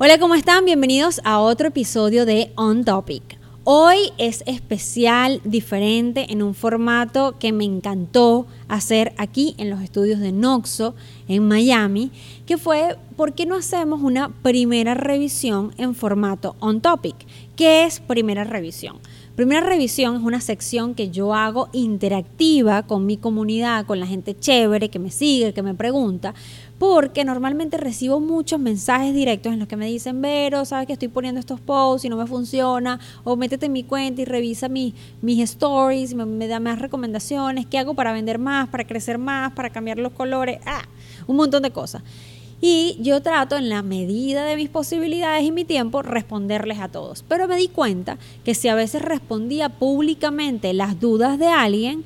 Hola, ¿cómo están? Bienvenidos a otro episodio de On Topic. Hoy es especial, diferente, en un formato que me encantó hacer aquí en los estudios de Noxo, en Miami, que fue, ¿por qué no hacemos una primera revisión en formato On Topic? ¿Qué es primera revisión? Primera revisión es una sección que yo hago interactiva con mi comunidad, con la gente chévere que me sigue, que me pregunta, porque normalmente recibo muchos mensajes directos en los que me dicen, Vero, sabes que estoy poniendo estos posts y no me funciona, o métete en mi cuenta y revisa mis stories, me, da más recomendaciones, qué hago para vender más, para crecer más, para cambiar los colores, ah, un montón de cosas. Y yo trato en la medida de mis posibilidades y mi tiempo responderles a todos. Pero me di cuenta que si a veces respondía públicamente las dudas de alguien,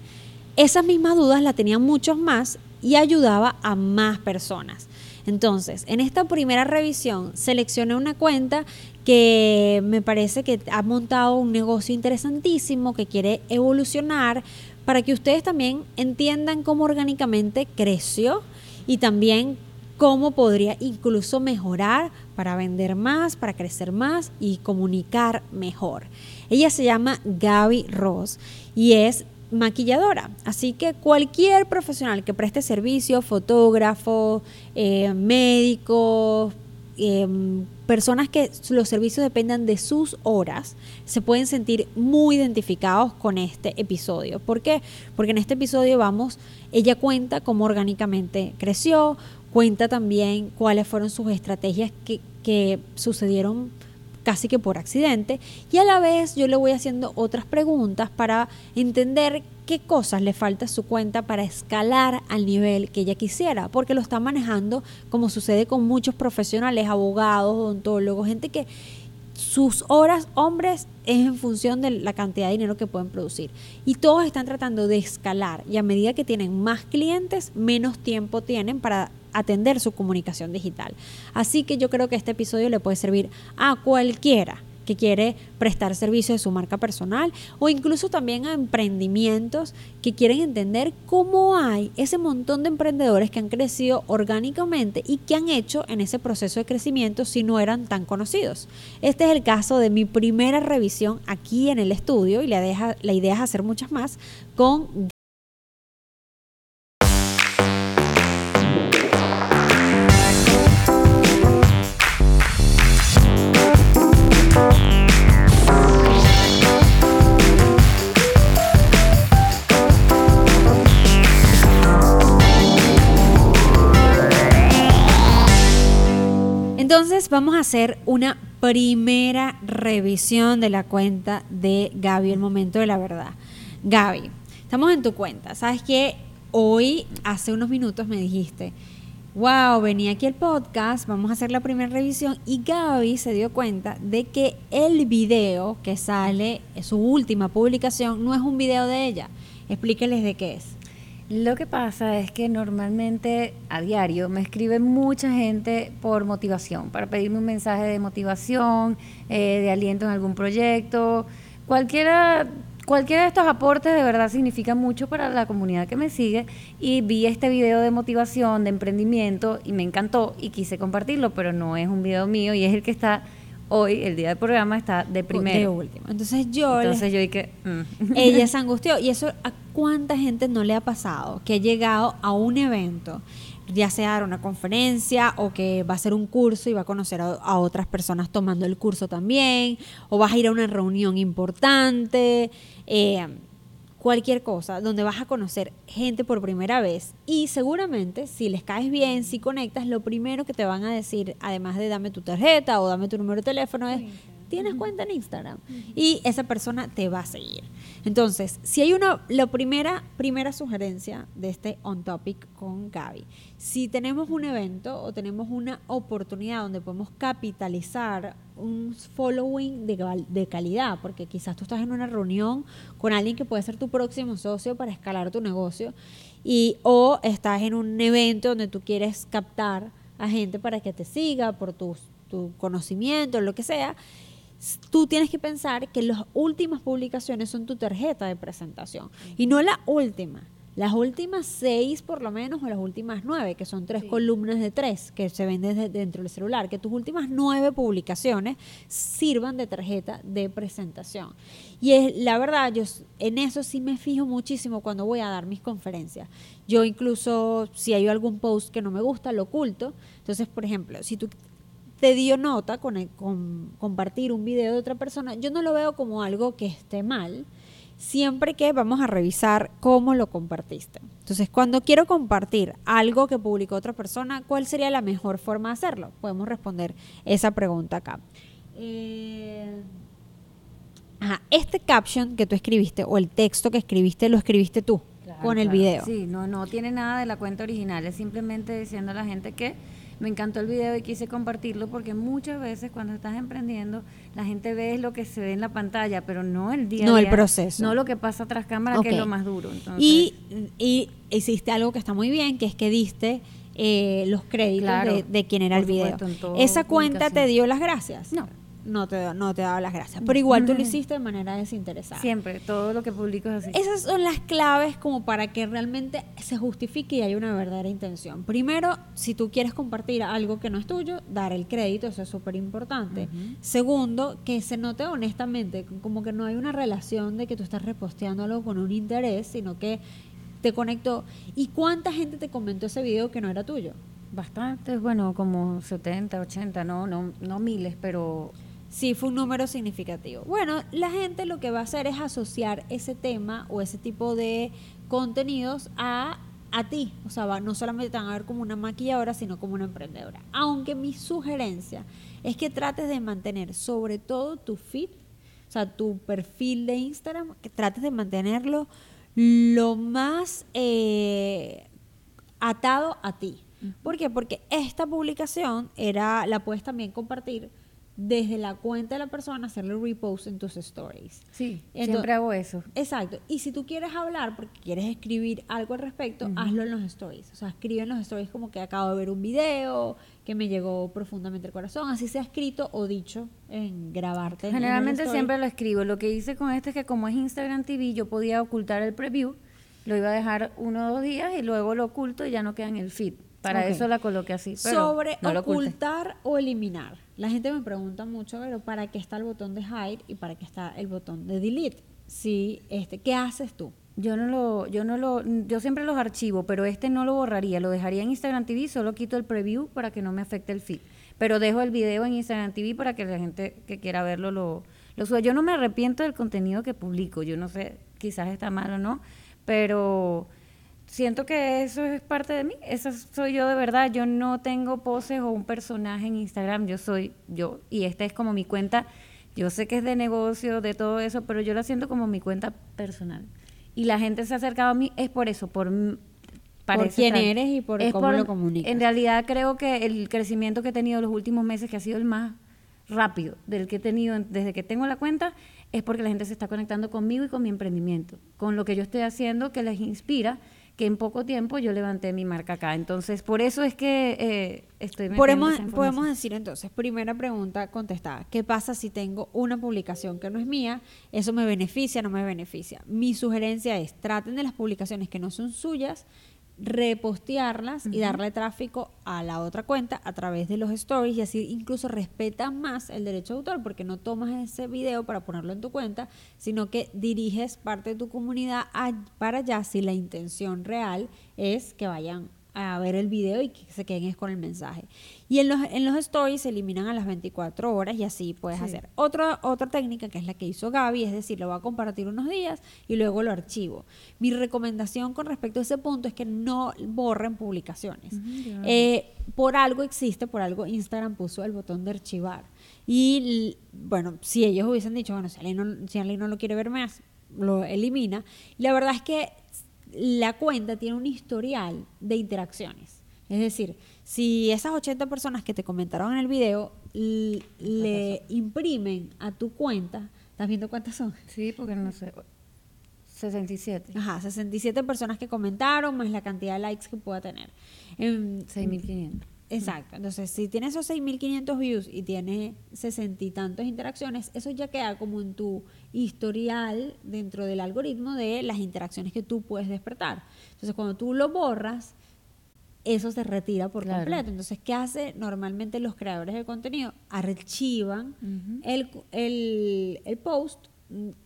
esas mismas dudas las tenían muchos más y ayudaba a más personas. Entonces, en esta primera revisión seleccioné una cuenta que me parece que ha montado un negocio interesantísimo, que quiere evolucionar, para que ustedes también entiendan cómo orgánicamente creció y también cómo podría incluso mejorar para vender más, para crecer más y comunicar mejor. Ella se llama Gaby Ross y es maquilladora. Así que cualquier profesional que preste servicio, fotógrafo, eh, médico, em, personas que los servicios dependan de sus horas, se pueden sentir muy identificados con este episodio. ¿Por qué? Porque en este episodio vamos, ella cuenta cómo orgánicamente creció, cuenta también cuáles fueron sus estrategias que, que sucedieron casi que por accidente y a la vez yo le voy haciendo otras preguntas para entender qué cosas le falta a su cuenta para escalar al nivel que ella quisiera, porque lo está manejando como sucede con muchos profesionales, abogados, odontólogos, gente que sus horas hombres es en función de la cantidad de dinero que pueden producir. Y todos están tratando de escalar y a medida que tienen más clientes, menos tiempo tienen para atender su comunicación digital. Así que yo creo que este episodio le puede servir a cualquiera que quiere prestar servicio de su marca personal o incluso también a emprendimientos que quieren entender cómo hay ese montón de emprendedores que han crecido orgánicamente y que han hecho en ese proceso de crecimiento si no eran tan conocidos. Este es el caso de mi primera revisión aquí en el estudio y la, deja, la idea es hacer muchas más con Vamos a hacer una primera revisión de la cuenta de Gaby, el momento de la verdad. Gaby, estamos en tu cuenta. ¿Sabes que Hoy, hace unos minutos me dijiste, wow, venía aquí el podcast, vamos a hacer la primera revisión y Gaby se dio cuenta de que el video que sale, su última publicación, no es un video de ella. Explíqueles de qué es. Lo que pasa es que normalmente a diario me escribe mucha gente por motivación, para pedirme un mensaje de motivación, eh, de aliento en algún proyecto. Cualquiera, cualquiera de estos aportes de verdad significa mucho para la comunidad que me sigue y vi este video de motivación, de emprendimiento y me encantó y quise compartirlo, pero no es un video mío y es el que está hoy, el día del programa, está de primero. último. Entonces yo... Entonces yo dije... Mm. Ella se angustió. Y eso a cuánta gente no le ha pasado que ha llegado a un evento, ya sea dar una conferencia o que va a hacer un curso y va a conocer a, otras personas tomando el curso también, o vas a ir a una reunión importante. Eh, cualquier cosa donde vas a conocer gente por primera vez. Y seguramente si les caes bien, si conectas, lo primero que te van a decir, además de dame tu tarjeta o dame tu número de teléfono, es tienes cuenta en Instagram y esa persona te va a seguir. Entonces, si hay una, la primera, primera sugerencia de este On Topic con Gaby, si tenemos un evento o tenemos una oportunidad donde podemos capitalizar un following de, de calidad, porque quizás tú estás en una reunión con alguien que puede ser tu próximo socio para escalar tu negocio, y, o estás en un evento donde tú quieres captar a gente para que te siga por tu, tu conocimiento, lo que sea, tú tienes que pensar que las últimas publicaciones son tu tarjeta de presentación y no la última. Las últimas seis, por lo menos, o las últimas nueve, que son tres columnas de tres que se ven desde dentro del celular, que tus últimas nueve publicaciones sirvan de tarjeta de presentación. Y es, la verdad, yo en eso sí me fijo muchísimo cuando voy a dar mis conferencias. Yo incluso, si hay algún post que no me gusta, lo oculto. Entonces, por ejemplo, si tú te dio nota con, con compartir un video de otra persona, yo no lo veo como algo que esté mal siempre que vamos a revisar cómo lo compartiste. Entonces, cuando quiero compartir algo que publicó otra persona, ¿cuál sería la mejor forma de hacerlo? Podemos responder esa pregunta acá. Eh, este caption que tú escribiste o el texto que escribiste, lo escribiste tú con el video. Sí, no, no tiene nada de la cuenta original, es simplemente diciendo a la gente que me encantó el video y quise compartirlo porque muchas veces cuando estás emprendiendo la gente ve lo que se ve en la pantalla, pero no el día No el proceso. No lo que pasa tras cámara, que es lo más duro. Y, y hiciste algo que está muy bien, que es que diste eh, los créditos de, quien era el video. ¿Esa cuenta te dio las gracias? No no te, no te daba las gracias. Pero igual tú lo hiciste de manera desinteresada. Siempre, todo lo que publico es así. Esas son las claves como para que realmente se justifique y haya una verdadera intención. Primero, si tú quieres compartir algo que no es tuyo, dar el crédito, eso es súper importante. Segundo, que se note honestamente, como que no hay una relación de que tú estás reposteando algo con un interés, sino que te conectó. ¿Y cuánta gente te comentó ese video que no era tuyo? Bastantes, bueno, como 70, 80, no, no, no miles, pero sí fue un número significativo. Bueno, la gente lo que va a hacer es asociar ese tema o ese tipo de contenidos a, a ti. O sea, va, no solamente te van a ver como una maquilladora, sino como una emprendedora. Aunque mi sugerencia es que trates de mantener sobre todo tu feed, o sea, tu perfil de Instagram, que trates de mantenerlo lo más eh, atado a ti. ¿Por qué? Porque esta publicación era, la puedes también compartir desde la cuenta de la persona hacerle repost en tus stories. Sí, siempre hago eso. Exacto. Y si tú quieres hablar porque quieres escribir algo al respecto, hazlo en los stories. O sea, escribe en los stories como que acabo de ver un video que me llegó profundamente al corazón, así sea escrito o dicho en grabarte. Generalmente siempre lo escribo. Lo que hice con este es que como es Instagram TV, yo podía ocultar el preview, lo iba a dejar uno o dos días y luego lo oculto y ya no queda en el feed. Para eso la coloqué así. Sobre ocultar o eliminar. La gente me pregunta mucho, pero ¿para qué está el botón de hide y para qué está el botón de delete? Sí, este, ¿qué haces tú? Yo no lo, yo no lo, yo siempre los archivo, pero este no lo borraría, lo dejaría en Instagram TV, solo quito el preview para que no me afecte el feed. Pero dejo el video en Instagram TV para que la gente que quiera verlo lo, lo suba. Yo no me arrepiento del contenido que publico, yo no sé, quizás está mal o no, pero siento que eso es parte de mí, eso soy yo de verdad, yo no tengo poses o un personaje en Instagram, yo soy yo y esta es como mi cuenta, yo sé que es de negocio, de todo eso, pero yo la siento como mi cuenta personal. Y la gente se ha acercado a mí es por eso, por por quién eres y por cómo lo comunicas. En realidad creo que el crecimiento que he tenido los últimos meses, que ha sido el más rápido del que he tenido desde que tengo la cuenta, es porque la gente se está conectando conmigo y con mi emprendimiento, con lo que yo estoy haciendo que les inspira que en poco tiempo yo levanté mi marca acá. Entonces, por eso es que eh, estoy podemos, podemos decir entonces, primera pregunta contestada, ¿qué pasa si tengo una publicación que no es mía? ¿Eso me beneficia o no me beneficia? Mi sugerencia es, traten de las publicaciones que no son suyas, repostearlas y darle tráfico a la otra cuenta a través de los stories y así incluso respetan más el derecho de autor porque no tomas ese video para ponerlo en tu cuenta, sino que diriges parte de tu comunidad para allá si la intención real es que vayan a ver el video y que se queden con el mensaje. Y en los, en los stories se eliminan a las 24 horas y así puedes hacer. Otra, otra técnica que es la que hizo Gaby, es decir, lo voy a compartir unos días y luego lo archivo. Mi recomendación con respecto a ese punto es que no borren publicaciones. Eh, por algo existe, por algo Instagram puso el botón de archivar. Y bueno, si ellos hubiesen dicho, bueno, si alguien no, si alguien no lo quiere ver más, lo elimina. Y la verdad es que la cuenta tiene un historial de interacciones. Es decir, si esas 80 personas que te comentaron en el video le imprimen a tu cuenta, ¿estás viendo cuántas son? Sí, porque no sé. 67. Ajá, 67 personas que comentaron, más la cantidad de likes que pueda tener. 6.500. Exacto. Entonces, si tiene esos 6.500 views y tiene sesenta y tantas interacciones, eso ya queda como en tu historial dentro del algoritmo de las interacciones que tú puedes despertar. Entonces, cuando tú lo borras, eso se retira por Claro. completo. Entonces, ¿qué hace normalmente los creadores de contenido? Archivan el, el, el post,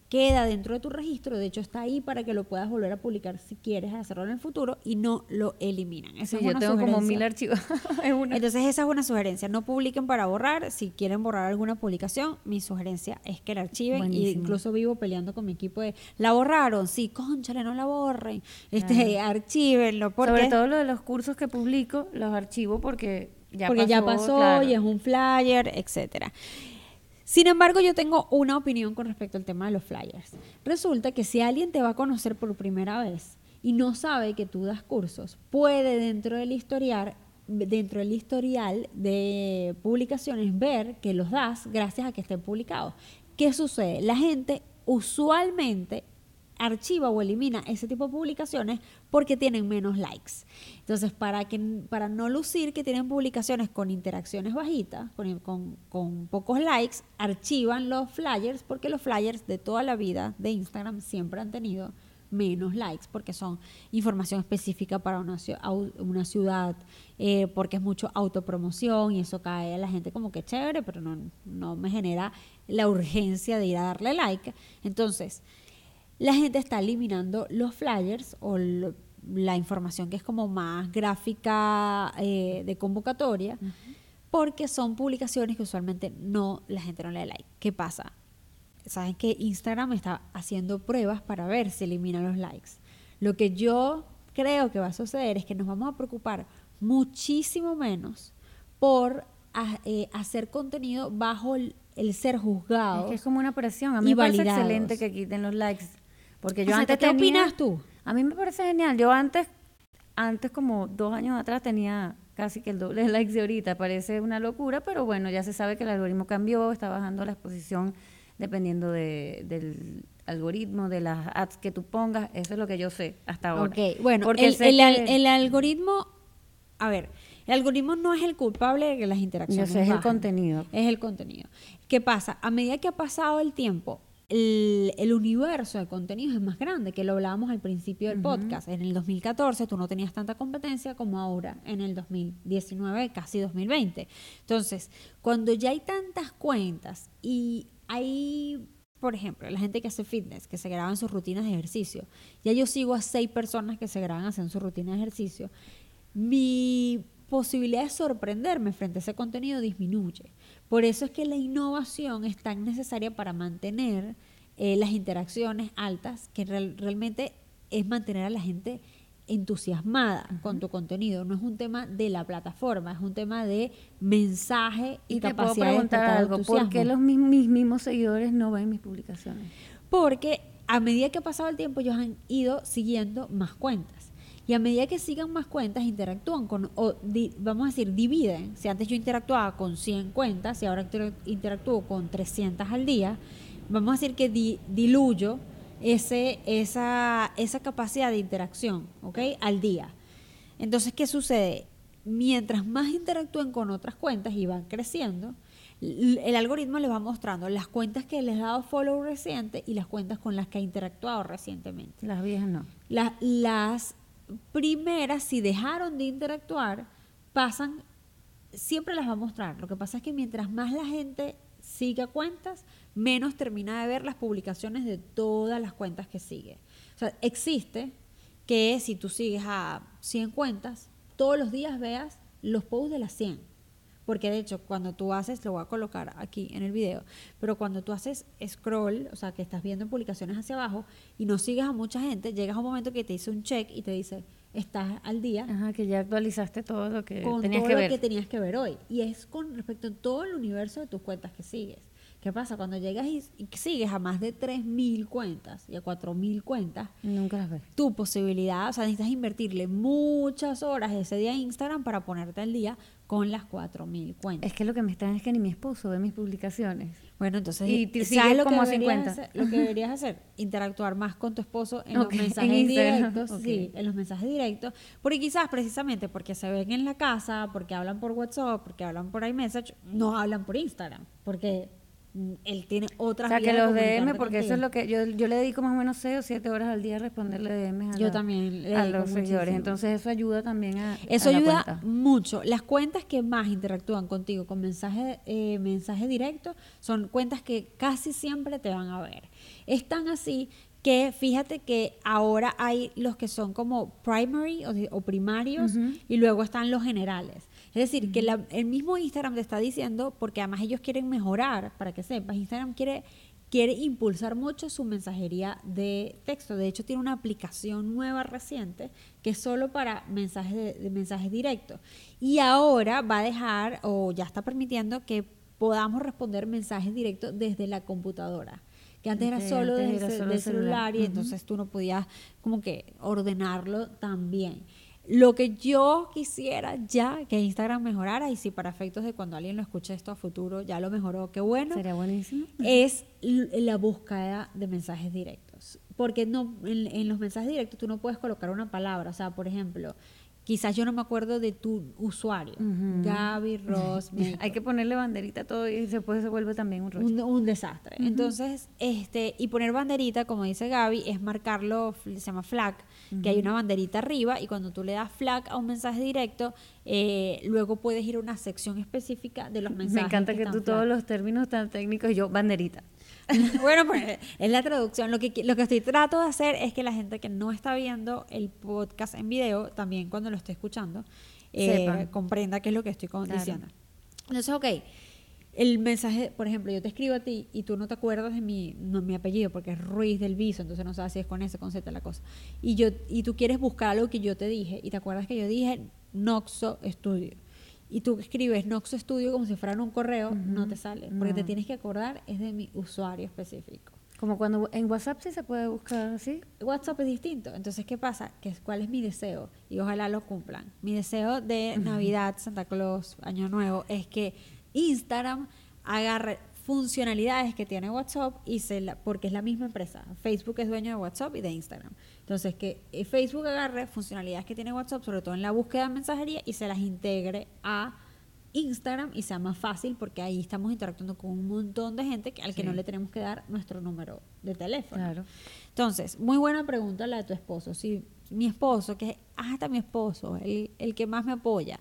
queda dentro de tu registro, de hecho está ahí para que lo puedas volver a publicar si quieres hacerlo en el futuro y no lo eliminan. Esa Sí, es yo una tengo como mil archivos. Entonces esa es una sugerencia, no publiquen para borrar, si quieren borrar alguna publicación, mi sugerencia es que la archiven y incluso vivo peleando con mi equipo de, la borraron, sí, conchale, no la borren, este, archívenlo, porque, Sobre todo lo de los cursos que publico, los archivo porque ya porque pasó. ya pasó claro. y es un flyer, etcétera. Sin embargo, yo tengo una opinión con respecto al tema de los flyers. Resulta que si alguien te va a conocer por primera vez y no sabe que tú das cursos, puede dentro del historial, dentro del historial de publicaciones ver que los das gracias a que estén publicados. ¿Qué sucede? La gente usualmente archiva o elimina ese tipo de publicaciones porque tienen menos likes. Entonces, para, que, para no lucir que tienen publicaciones con interacciones bajitas, con, con- pocos likes, archivan los flyers porque los flyers de toda la vida de Instagram siempre han tenido menos likes porque son información específica para una, una ciudad, eh, porque es mucho autopromoción y eso cae a la gente como que chévere, pero no, no me genera la urgencia de ir a darle like. Entonces, la gente está eliminando los flyers o lo- la información que es como más gráfica eh, de convocatoria porque son publicaciones que usualmente no la gente no le da like. ¿Qué pasa? Saben que Instagram está haciendo pruebas para ver si elimina los likes. Lo que yo creo que va a suceder es que nos vamos a preocupar muchísimo menos por eh, hacer contenido bajo el, el ser juzgado. Es que es como una presión. A mí me parece validados. excelente que quiten los likes. Porque yo Exacto, antes ¿qué tenía- opinas tú? A mí me parece genial. Yo antes, antes como dos años atrás tenía casi que el doble de likes de ahorita. Parece una locura, pero bueno, ya se sabe que el algoritmo cambió, está bajando la exposición dependiendo de- del algoritmo, de las ads que tú pongas. Eso es lo que yo sé hasta ahora. Ok, bueno, Porque el, algoritmo, a ver, el algoritmo no es el culpable de que las interacciones Yo sé, es el contenido. Es el contenido. ¿Qué pasa? A medida que ha pasado el tiempo, el, el universo de contenidos es más grande, que lo hablábamos al principio del podcast. En el 2014 tú no tenías tanta competencia como ahora en el 2019, casi 2020. Entonces, cuando ya hay tantas cuentas y hay, por ejemplo, la gente que hace fitness, que se graban sus rutinas de ejercicio, ya yo sigo a seis personas que se graban haciendo su rutina de ejercicio, mi posibilidad de sorprenderme frente a ese contenido disminuye. Por eso es que la innovación es tan necesaria para mantener eh, las interacciones altas, que real- realmente es mantener a la gente entusiasmada con tu contenido. No es un tema de la plataforma, es un tema de mensaje y, Y te capacidad de preguntar algo. ¿Por qué los mis, mis mismos seguidores no ven mis publicaciones? Porque a medida que ha pasado el tiempo, ellos han ido siguiendo más cuentas. Y a medida que sigan más cuentas, interactúan con, o di- vamos a decir, dividen. Si antes yo interactuaba con 100 cuentas y ahora inter- interactúo con 300 al día, vamos a decir que di- diluyo ese, esa, esa capacidad de interacción, ¿ok? Al día. Entonces, ¿qué sucede? Mientras más interactúen con otras cuentas y van creciendo, el algoritmo les va mostrando las cuentas que les ha dado follow reciente y las cuentas con las que ha interactuado recientemente. Las viejas no. La- las primeras, si dejaron de interactuar, pasan, siempre las va a mostrar. Lo que pasa es que mientras más la gente siga cuentas, menos termina de ver las publicaciones de todas las cuentas que sigue. O sea, existe que si tú sigues a 100 cuentas, todos los días veas los posts de las 100. Porque de hecho, cuando tú haces, lo voy a colocar aquí en el video, pero cuando tú haces scroll, o sea, que estás viendo publicaciones hacia abajo y no sigues a mucha gente, llegas a un momento que te dice un check y te dice, estás al día Ajá, que ya actualizaste todo lo que con tenías todo que lo ver. que tenías que ver hoy. Y es con respecto a todo el universo de tus cuentas que sigues. ¿Qué pasa? Cuando llegas y, y sigues a más de 3.000 cuentas y a 4.000 cuentas, Nunca las ves. tu posibilidad, o sea, necesitas invertirle muchas horas ese día a Instagram para ponerte al día con las 4.000 cuentas. Es que lo que me extraña es que ni mi esposo ve mis publicaciones. Bueno, entonces, Y te ¿sabes lo como que deberías 50? hacer? Lo que deberías hacer, interactuar más con tu esposo en los en mensajes directos, sí, en los mensajes directos, porque quizás precisamente porque se ven en la casa, porque hablan por WhatsApp, porque hablan por iMessage, no hablan por Instagram, porque él tiene O otras sea, que los DM, porque eso es lo que yo, yo le dedico más o menos 6 o 7 horas al día a responderle DMs a, Yo la- también le a los seguidores. Entonces eso ayuda también a Eso a la ayuda cuenta. mucho. Las cuentas que más interactúan contigo con mensaje, eh, mensaje directo son cuentas que casi siempre te van a ver. Es tan así que fíjate que ahora hay los que son como primary o, o primarios y luego están los generales. Es decir, que la- el mismo Instagram te está diciendo, porque además ellos quieren mejorar, para que sepas, Instagram quiere quiere impulsar mucho su mensajería de texto. De hecho, tiene una aplicación nueva reciente que es solo para mensajes de, de mensajes directos. Y ahora va a dejar o ya está permitiendo que podamos responder mensajes directos desde la computadora. Que antes era solo antes era solo del celular. celular y entonces tú no podías como que ordenarlo tan bien. Lo que yo quisiera ya que Instagram mejorara, y si para efectos de cuando alguien lo escuche esto a futuro ya lo mejoró, qué bueno, Sería buenísimo. es la búsqueda de mensajes directos. Porque no, en, en los mensajes directos tú no puedes colocar una palabra. O sea, por ejemplo, quizás yo no me acuerdo de tu usuario. Gaby Ross. Hay que ponerle banderita a todo y después se vuelve también un rollo. un, un desastre. Entonces, este, y poner banderita, como dice Gaby, es marcarlo, se llama flag, que hay una banderita arriba y cuando tú le das flag a un mensaje directo, eh, luego puedes ir a una sección específica de los mensajes. Me encanta que, están tú flag. todos los términos tan técnicos yo banderita. bueno, pues es la traducción. Lo que, lo que estoy trato de hacer es que la gente que no está viendo el podcast en video, también cuando lo esté escuchando, eh, comprenda qué es lo que estoy Claro. diciendo. Entonces, ok, el mensaje, por ejemplo, yo te escribo a ti y tú no te acuerdas de mi, no, mi apellido porque es Ruiz del Viso, entonces no sabes si es con S, con Z la cosa. Y, yo, y tú quieres buscar algo que yo te dije y te acuerdas que yo dije Noxo Studio. Y tú escribes Noxo Studio como si fuera un correo, no te sale. Porque te No. tienes que acordar, es de mi usuario específico. Como cuando en WhatsApp sí se puede buscar así. WhatsApp es distinto. Entonces, ¿qué pasa? Que ¿Cuál es mi deseo? Y ojalá lo cumplan. Mi deseo de Navidad, Santa Claus, Año Nuevo, es que Instagram agarre funcionalidades que tiene WhatsApp y se la, porque es la misma empresa. Facebook es dueño de WhatsApp y de Instagram. Entonces, que eh, Facebook agarre funcionalidades que tiene WhatsApp, sobre todo en la búsqueda de mensajería, y se las integre a Instagram y sea más fácil porque ahí estamos interactuando con un montón de gente que, al que no le tenemos que dar nuestro número de teléfono. Claro. Entonces, muy buena pregunta la de tu esposo. Si mi esposo, que es hasta mi esposo, el, el que más me apoya,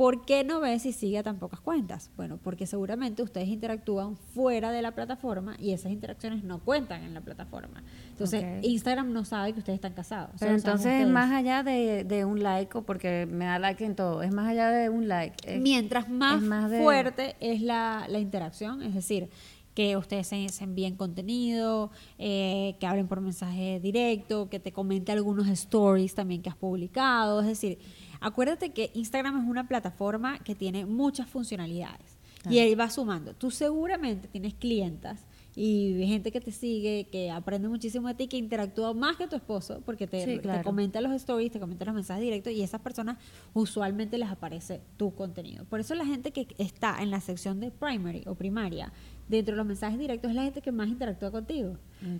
¿por qué no ves si sigue a tan pocas cuentas? Bueno, porque seguramente ustedes interactúan fuera de la plataforma y esas interacciones no cuentan en la plataforma. Entonces. Instagram no sabe que ustedes están casados. Pero entonces es más allá de, de un like, o porque me da like en todo, es más allá de un like. es- Mientras más, es más de- fuerte es la, la interacción, es decir, que ustedes se, se envíen contenido, eh, que hablen por mensaje directo, que te comente algunos stories también que has publicado. Es decir, acuérdate que Instagram es una plataforma que tiene muchas funcionalidades y él va sumando. Tú seguramente tienes clientas y gente que te sigue, que aprende muchísimo de ti, que interactúa más que tu esposo, porque te, Sí, te comenta los stories, te comenta los mensajes directos y a esas personas usualmente les aparece tu contenido. Por eso la gente que está en la sección de primary o primaria, dentro de los mensajes directos, es la gente que más interactúa contigo.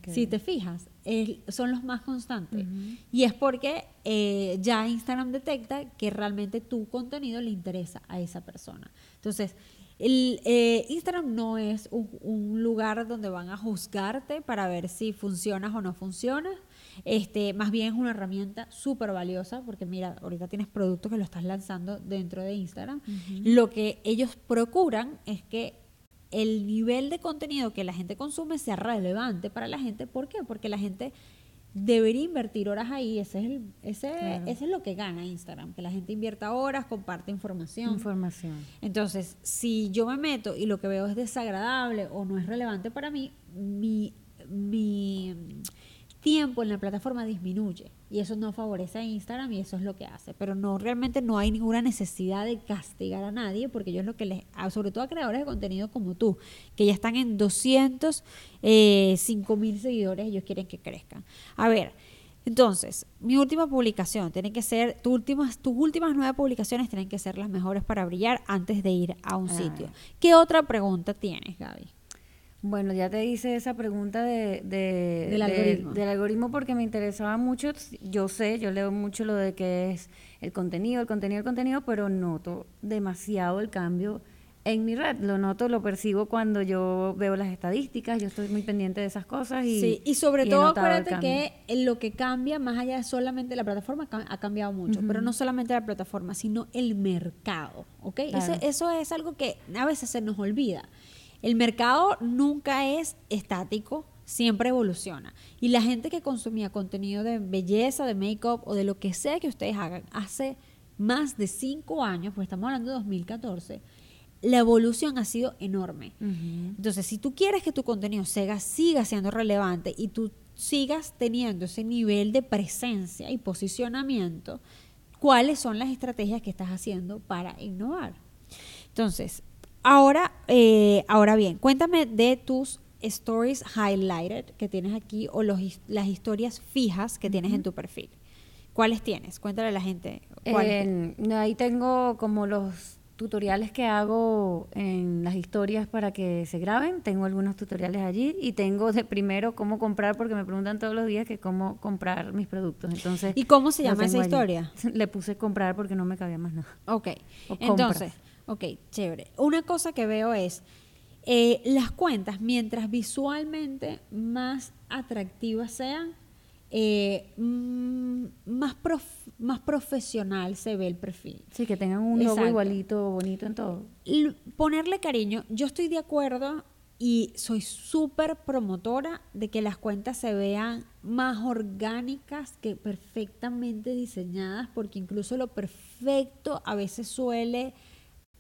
Si te fijas, es- son los más constantes. Y es porque eh, ya Instagram detecta que realmente tu contenido le interesa a esa persona. Entonces, el, eh, Instagram no es un, un lugar donde van a juzgarte para ver si funcionas o no funcionas. Este, más bien es una herramienta súper valiosa porque mira, ahorita tienes productos que lo estás lanzando dentro de Instagram. Lo que ellos procuran es que el nivel de contenido que la gente consume sea relevante para la gente. ¿Por qué? Porque la gente debería invertir horas ahí. Ese es, el, ese, Claro. ese es lo que gana Instagram, que la gente invierta horas, comparte información. Información. Entonces, si yo me meto y lo que veo es desagradable o no es relevante para mí, mi, mi tiempo en la plataforma disminuye y eso no favorece a Instagram y eso es lo que hace. Pero no, realmente no hay ninguna necesidad de castigar a nadie porque yo es lo que les, sobre todo a creadores de contenido como tú, que ya están en 200, eh, mil seguidores, ellos quieren que crezcan. A ver, entonces, mi última publicación tiene que ser, tus últimas, tus últimas nueve publicaciones tienen que ser las mejores para brillar antes de ir a un Ah. sitio. ¿Qué otra pregunta tienes, Gaby? Bueno, ya te hice esa pregunta de, de- Del de- algoritmo. del algoritmo porque me interesaba mucho. Yo sé, yo leo mucho lo de que es el contenido, el contenido, el contenido, pero noto demasiado el cambio en mi red. Lo noto, lo percibo cuando yo veo las estadísticas, yo estoy muy pendiente de esas cosas y, sí, y sobre y todo acuérdate que lo que cambia más allá de solamente la plataforma ha cambiado mucho, pero no solamente la plataforma, sino el mercado, ¿ok? Claro. Ese- eso es algo que a veces se nos olvida. El mercado nunca es estático, siempre evoluciona. Y la gente que consumía contenido de belleza, de make-up o de lo que sea que ustedes hagan hace más de cinco años, pues estamos hablando de 2014, la evolución ha sido enorme. Entonces, si tú quieres que tu contenido siga, siga siendo relevante y tú sigas teniendo ese nivel de presencia y posicionamiento, ¿cuáles son las estrategias que estás haciendo para innovar? Entonces, ahora, eh, ahora bien, cuéntame de tus stories highlighted que tienes aquí o los, las historias fijas que tienes en tu perfil. ¿Cuáles tienes? Cuéntale a la gente. En- ahí tengo como los tutoriales que hago en las historias para que se graben. Tengo algunos tutoriales allí y tengo de primero cómo comprar porque me preguntan todos los días que cómo comprar mis productos. Entonces, ¿Y cómo se llama esa allí. historia? Le puse comprar porque no me cabía más nada. Ok, O entonces, compras. Ok, chévere. Una cosa que veo es eh, las cuentas, mientras visualmente más atractivas sean, eh, mm, más, prof- más profesional se ve el perfil. Sí, que tengan un logo Exacto. igualito, bonito en todo. L- ponerle cariño, yo estoy de acuerdo y soy súper promotora de que las cuentas se vean más orgánicas que perfectamente diseñadas, porque incluso lo perfecto a veces suele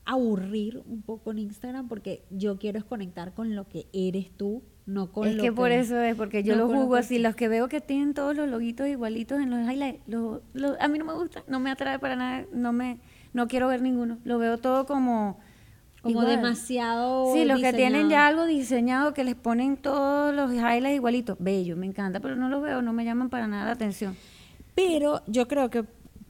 aburrir un poco en Instagram, porque yo quiero es conectar con lo que eres tú, no con es lo que por eso es, porque yo no lo con lo juzgo que- así. Los que veo que tienen todos los loguitos igualitos en los highlights, lo- lo- a mí no me gusta, no me atrae para nada, no me, no quiero ver ninguno. Lo veo todo como como igual. demasiado Sí, los que tienen ya algo diseñado que les ponen todos los highlights igualitos, bello, me encanta, pero no los veo, no me llaman para nada la atención. Pero yo creo que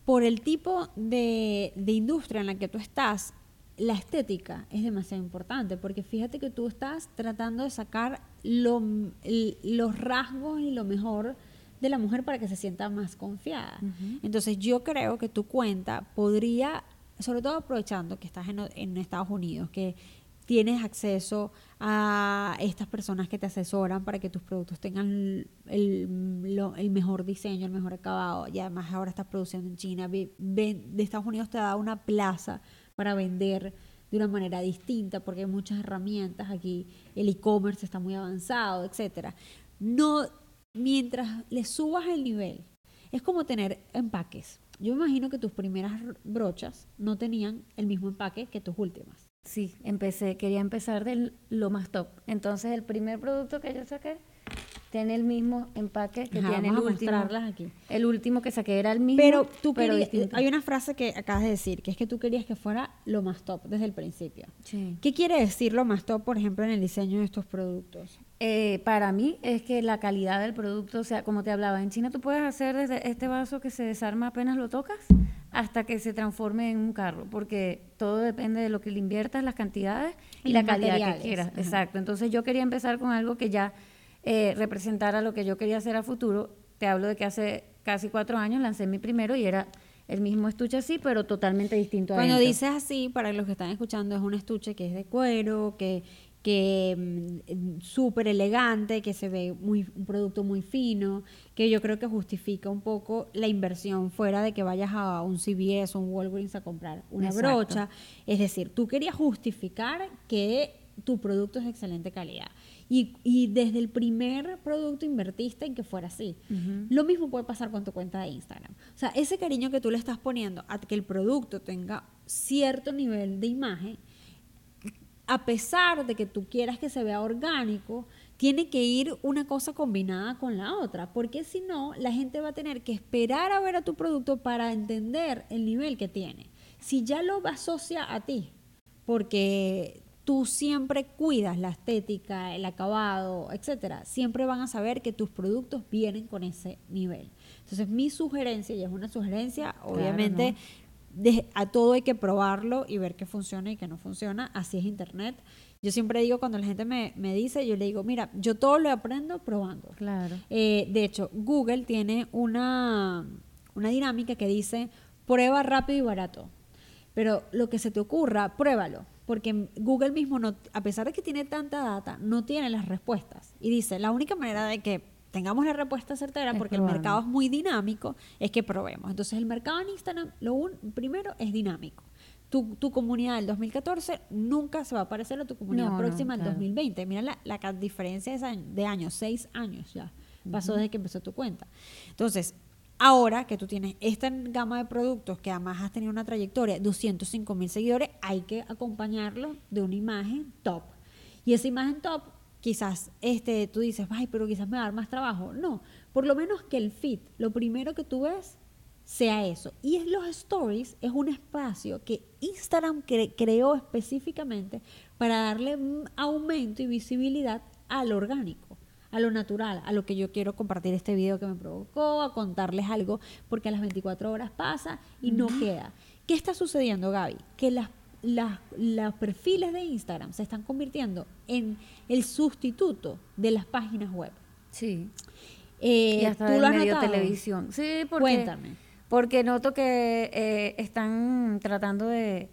por el tipo de, de industria en la que tú estás, la estética es demasiado importante, porque fíjate que tú estás tratando de sacar lo- el- los rasgos y lo mejor de la mujer para que se sienta más confiada. Entonces yo creo que tu cuenta podría, sobre todo aprovechando que estás en, en Estados Unidos, que tienes acceso a estas personas que te asesoran para que tus productos tengan el, lo- el mejor diseño, el mejor acabado. Y además ahora estás produciendo en China. De Estados Unidos te da una plaza para vender de una manera distinta porque hay muchas herramientas aquí. El e-commerce está muy avanzado, etcétera. No, mientras le subas el nivel, es como tener empaques. Yo me imagino que tus primeras brochas no tenían el mismo empaque que tus últimas. Sí, empecé, quería empezar de lo más top. Entonces el primer producto que yo saqué tiene el mismo empaque que Ajá, tiene el último. aquí. El último que saqué era el mismo, Pero tú pero querías, distinto. hay una frase que acabas de decir, que es que tú querías que fuera lo más top desde el principio. Sí. ¿Qué quiere decir lo más top, por ejemplo, en el diseño de estos productos? Eh, para mí es que la calidad del producto, o sea, como te hablaba, en China tú puedes hacer desde este vaso que se desarma apenas lo tocas hasta que se transforme en un carro, porque todo depende de lo que le inviertas, las cantidades y, Y la calidad materiales, que quieras. ajá. Exacto. Entonces yo quería empezar con algo que ya eh, representara lo que yo quería hacer a futuro. Te hablo de que hace casi cuatro años lancé mi primero y era el mismo estuche así, pero totalmente distinto Cuando adentro. dices así, para los que están escuchando, es un estuche que es de cuero, que, que mm, súper elegante, que se ve muy, un producto muy fino, que yo creo que justifica un poco la inversión fuera de que vayas a un CVS o un Walgreens a comprar una Exacto. brocha. Es decir, tú querías justificar que tu producto es de excelente calidad. Y, y desde el primer producto invertiste en que fuera así. Lo mismo puede pasar con tu cuenta de Instagram. O sea, ese cariño que tú le estás poniendo a que el producto tenga cierto nivel de imagen, a pesar de que tú quieras que se vea orgánico, tiene que ir una cosa combinada con la otra, porque si no, la gente va a tener que esperar a ver a tu producto para entender el nivel que tiene. Si ya lo asocia a ti, porque tú siempre cuidas la estética, el acabado, etcétera, siempre van a saber que tus productos vienen con ese nivel. Entonces, mi sugerencia, y es una sugerencia, obviamente, a todo hay que probarlo y ver qué funciona y qué no funciona. Así es Internet. Yo siempre digo, cuando la gente me, dice, yo le digo, mira, yo todo lo aprendo probando. Claro. Eh, de hecho, Google tiene una, una dinámica que dice, prueba rápido y barato. Pero lo que se te ocurra, pruébalo. Porque Google mismo, no, a pesar de que tiene tanta data, no tiene las respuestas. Y dice, la única manera de que tengamos la respuesta certera, porque el mercado es muy dinámico, es que probemos. Entonces, el mercado en Instagram, lo un, primero, es dinámico. Tu, tu, comunidad del 2014 nunca se va a parecer a tu comunidad próxima del 2020. Mira la, la diferencia de años, seis años ya pasó desde que empezó tu cuenta. Entonces, ahora que tú tienes esta gama de productos que además has tenido una trayectoria de 205 mil seguidores, hay que acompañarlo de una imagen top. Y esa imagen top quizás este, tú dices, ay, pero quizás me va a dar más trabajo. No, por lo menos que el feed, lo primero que tú ves, sea eso. Y es los stories es un espacio que Instagram creó específicamente para darle aumento y visibilidad al orgánico, a lo natural, a lo que yo quiero compartir este video que me provocó, a contarles algo, porque a las 24 horas pasa y no queda. ¿Qué está sucediendo, Gaby? Que las los perfiles de Instagram se están convirtiendo en el sustituto de las páginas web. Sí. Eh, y hasta ¿tú lo medio televisión. Sí, porque, Cuéntame. Porque noto que eh, están tratando de,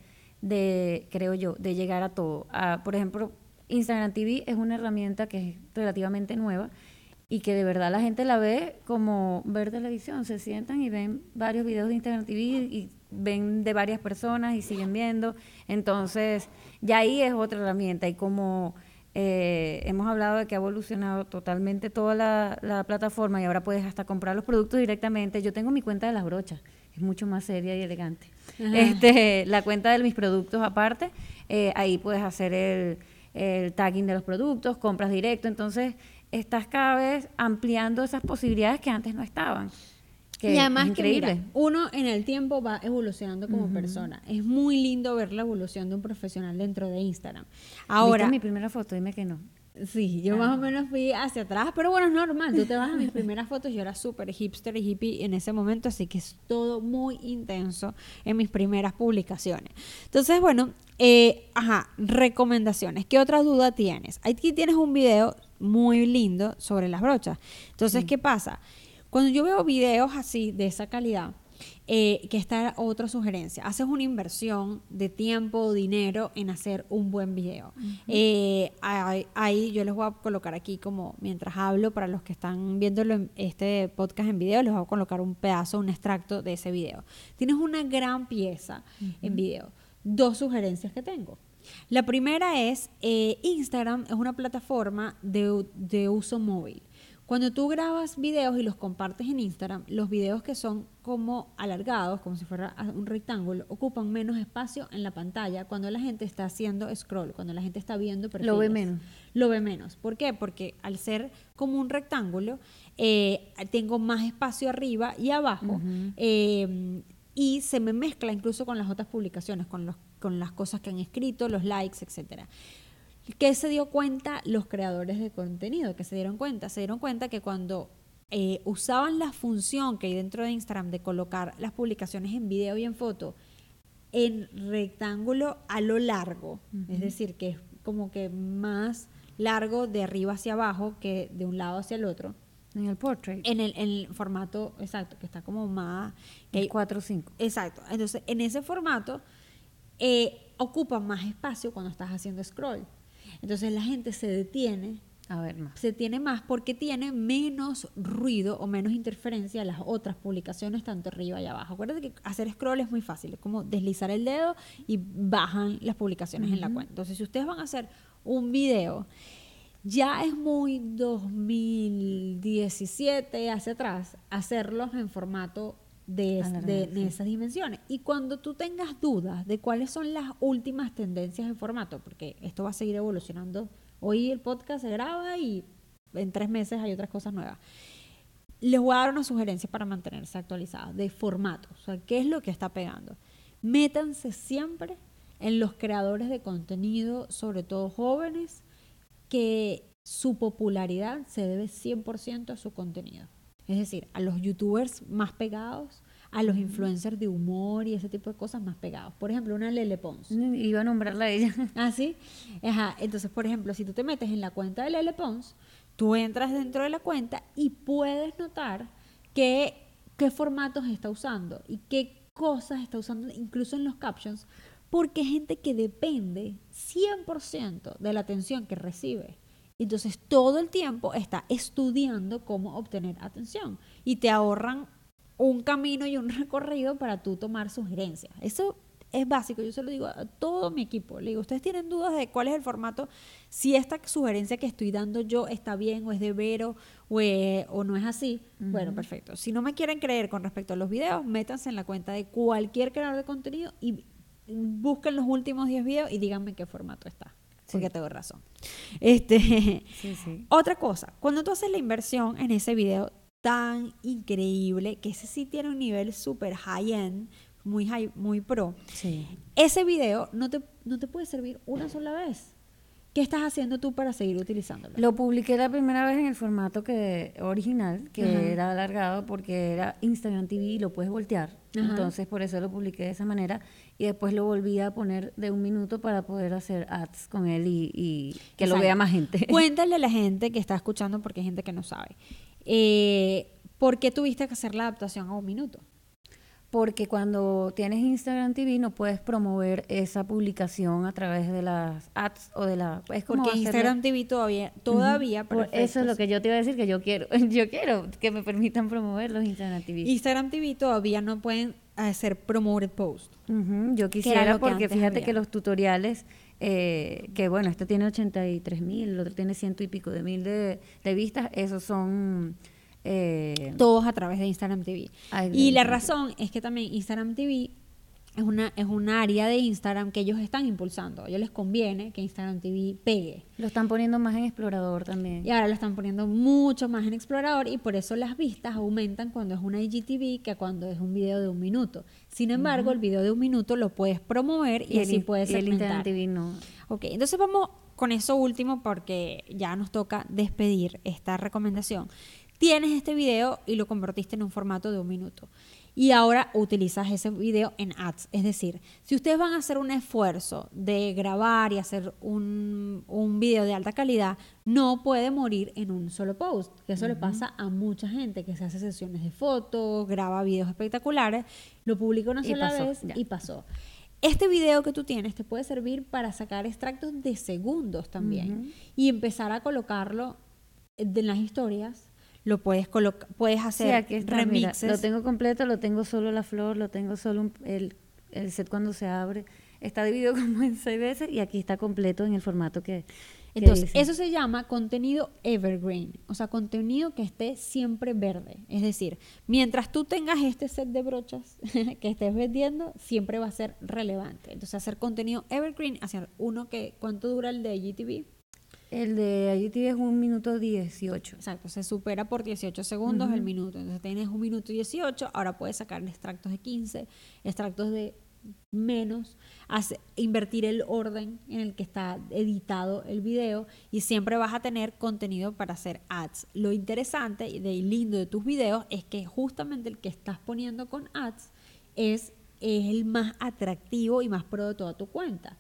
creo yo, de llegar a todo. por ejemplo, Instagram TV es una herramienta que es relativamente nueva y que de verdad la gente la ve como ver televisión. Se sientan y ven varios videos de Instagram TV y ven de varias personas y siguen viendo. Entonces, ya ahí es otra herramienta y como eh, hemos hablado de que ha evolucionado totalmente toda la, plataforma y ahora puedes hasta comprar los productos directamente. Yo tengo mi cuenta de las brochas, es mucho más seria y elegante. Este, la cuenta de mis productos aparte, eh, ahí puedes hacer el, el tagging de los productos, compras directo, entonces estás cada vez ampliando esas posibilidades que antes no estaban y además que uno en el tiempo va evolucionando como persona. Es muy lindo ver la evolución de un profesional dentro de Instagram. Ahora, ¿Viste mi primera foto, dime que no. Sí, yo más o menos fui hacia atrás, pero bueno, es normal. Tú te vas a mis primeras fotos, yo era súper hipster y hippie en ese momento, así que es todo muy intenso en mis primeras publicaciones. Entonces, bueno, eh, ajá, recomendaciones. ¿Qué otra duda tienes? Aquí tienes un video muy lindo sobre las brochas. Entonces, ¿qué pasa? Cuando yo veo videos así, de esa calidad, eh, que está otra sugerencia, haces una inversión de tiempo o dinero en hacer un buen video. Eh, ahí, yo les voy a colocar aquí como mientras hablo, para los que están viendo este podcast en video, les voy a colocar un pedazo, un extracto de ese video. Tienes una gran pieza en video. Dos sugerencias que tengo. La primera es, eh, Instagram es una plataforma de uso móvil. Cuando tú grabas videos y los compartes en Instagram, los videos que son como alargados, como si fuera un rectángulo, ocupan menos espacio en la pantalla cuando la gente está haciendo scroll, cuando la gente está viendo perfiles. Lo ve menos. Lo ve menos. ¿Por qué? Porque al ser como un rectángulo, eh, tengo más espacio arriba y abajo. Eh, y se me mezcla incluso con las otras publicaciones, con, los, con las cosas que han escrito, los likes, etcétera. ¿Qué se dio cuenta los creadores de contenido? ¿Qué se dieron cuenta? Se dieron cuenta que cuando eh, usaban la función que hay dentro de Instagram de colocar las publicaciones en video y en foto en rectángulo a lo largo, es decir, que es como que más largo de arriba hacia abajo que de un lado hacia el otro. En el portrait. En el, formato, exacto, que está como más... Que 4 o 5. Exacto. Entonces, en ese formato eh, ocupa más espacio cuando estás haciendo scroll. Entonces la gente se detiene a ver más. Se tiene más porque tiene menos ruido o menos interferencia a las otras publicaciones, tanto arriba y abajo. Acuérdate que hacer scroll es muy fácil, es como deslizar el dedo y bajan las publicaciones en la cuenta. Entonces, si ustedes van a hacer un video, ya es muy 2017 hacia atrás hacerlos en formato de, es- Alargar, de- de sí. esas dimensiones. Y cuando tú tengas dudas de cuáles son las últimas tendencias de formato, porque esto va a seguir evolucionando, hoy el podcast se graba y en tres meses hay otras cosas nuevas. Les voy a dar una sugerencia para mantenerse actualizados de formato, o sea, qué es lo que está pegando. Métanse siempre en los creadores de contenido, sobre todo jóvenes, que su popularidad se debe 100% a su contenido. Es decir, a los youtubers más pegados, a los influencers de humor y ese tipo de cosas más pegados. Por ejemplo, una Lele Pons. Iba a nombrarla a ella. ¿Ah, sí? Ajá. Entonces, por ejemplo, si tú te metes en la cuenta de Lele Pons, tú entras dentro de la cuenta y puedes notar que, qué formatos está usando y qué cosas está usando, incluso en los captions, porque es gente que depende 100% de la atención que recibe. Entonces, todo el tiempo está estudiando cómo obtener atención y te ahorran un camino y un recorrido para tú tomar sugerencias. Eso es básico, yo se lo digo a todo mi equipo. Le digo, ustedes tienen dudas de cuál es el formato, si esta sugerencia que estoy dando yo está bien o es de vero o, eh, o no es así. Bueno, perfecto. Si no me quieren creer con respecto a los videos, métanse en la cuenta de cualquier creador de contenido y busquen los últimos 10 videos y díganme qué formato está. Porque Sí. tengo razón. Este, Sí, sí. otra cosa, cuando tú haces la inversión en ese video tan increíble, que ese sí tiene un nivel súper high-end, muy, high, muy pro, ese video no te, no te puede servir una sola vez. ¿Qué estás haciendo tú para seguir utilizándolo? Lo publiqué la primera vez en el formato que original, que era alargado porque era Instagram TV y lo puedes voltear. Entonces por eso lo publiqué de esa manera y después lo volví a poner de un minuto para poder hacer ads con él y, y que lo vea más gente. Cuéntale a la gente que está escuchando, porque hay gente que no sabe. Eh, ¿Por qué tuviste que hacer la adaptación a un minuto? Porque cuando tienes Instagram TV no puedes promover esa publicación a través de las ads o de la... Es como Porque Instagram TV todavía, todavía eso es lo que yo te iba a decir que yo quiero. Yo quiero que me permitan promover los Instagram TV. Instagram TV todavía no pueden hacer promoted post. Yo era quisiera que porque antes fíjate había. que los tutoriales, eh, que bueno, este tiene 83 mil, el otro tiene ciento y pico de mil de, de vistas, esos son... eh, Todos a través de Instagram TV. Ay, y la razón es que también Instagram TV es una es un área de Instagram que ellos están impulsando. A ellos les conviene que Instagram TV pegue. lo están poniendo más en explorador también. Y ahora lo están poniendo mucho más en Explorador y por eso las vistas aumentan cuando es una IGTV que cuando es un video de un minuto. Sin embargo, el video de un minuto lo puedes promover y, así puedes y el segmentar. Instagram TV no. Ok, entonces vamos con eso último porque ya nos toca despedir esta recomendación. Tienes este video y lo convertiste en un formato de un minuto. Y ahora utilizas ese video en ads. Es decir, si ustedes van a hacer un esfuerzo de grabar y hacer un, un video de alta calidad, no puede morir en un solo post. Eso le pasa a mucha gente que se hace sesiones de fotos, graba videos espectaculares, lo publica una sola pasó, vez ya. y pasó. Este video que tú tienes te puede servir para sacar extractos de segundos también Ujú. y empezar a colocarlo en las historias. Lo puedes colocar, puedes Sí, hacer aquí está, mira, lo tengo completo, lo tengo solo la flor, lo tengo solo un- el, el set cuando se abre. Está dividido como en seis veces y aquí está completo en el formato que... que Entonces, dice. eso se llama contenido evergreen, o sea, contenido que esté siempre verde. Es decir, mientras tú tengas este set de brochas que estés vendiendo, siempre va a ser relevante. Entonces, hacer contenido evergreen, hacer uno que, ¿cuánto dura el de GTV? El de IGTV es un minuto 18. Exacto, se supera por 18 segundos el minuto. Entonces tienes un minuto 18, ahora puedes sacar extractos de 15, extractos de menos, hace- invertir el orden en el que está editado el video y siempre vas a tener contenido para hacer ads. Lo interesante y de lindo de tus videos es que justamente el que estás poniendo con ads es, es el más atractivo y más pro de toda tu cuenta.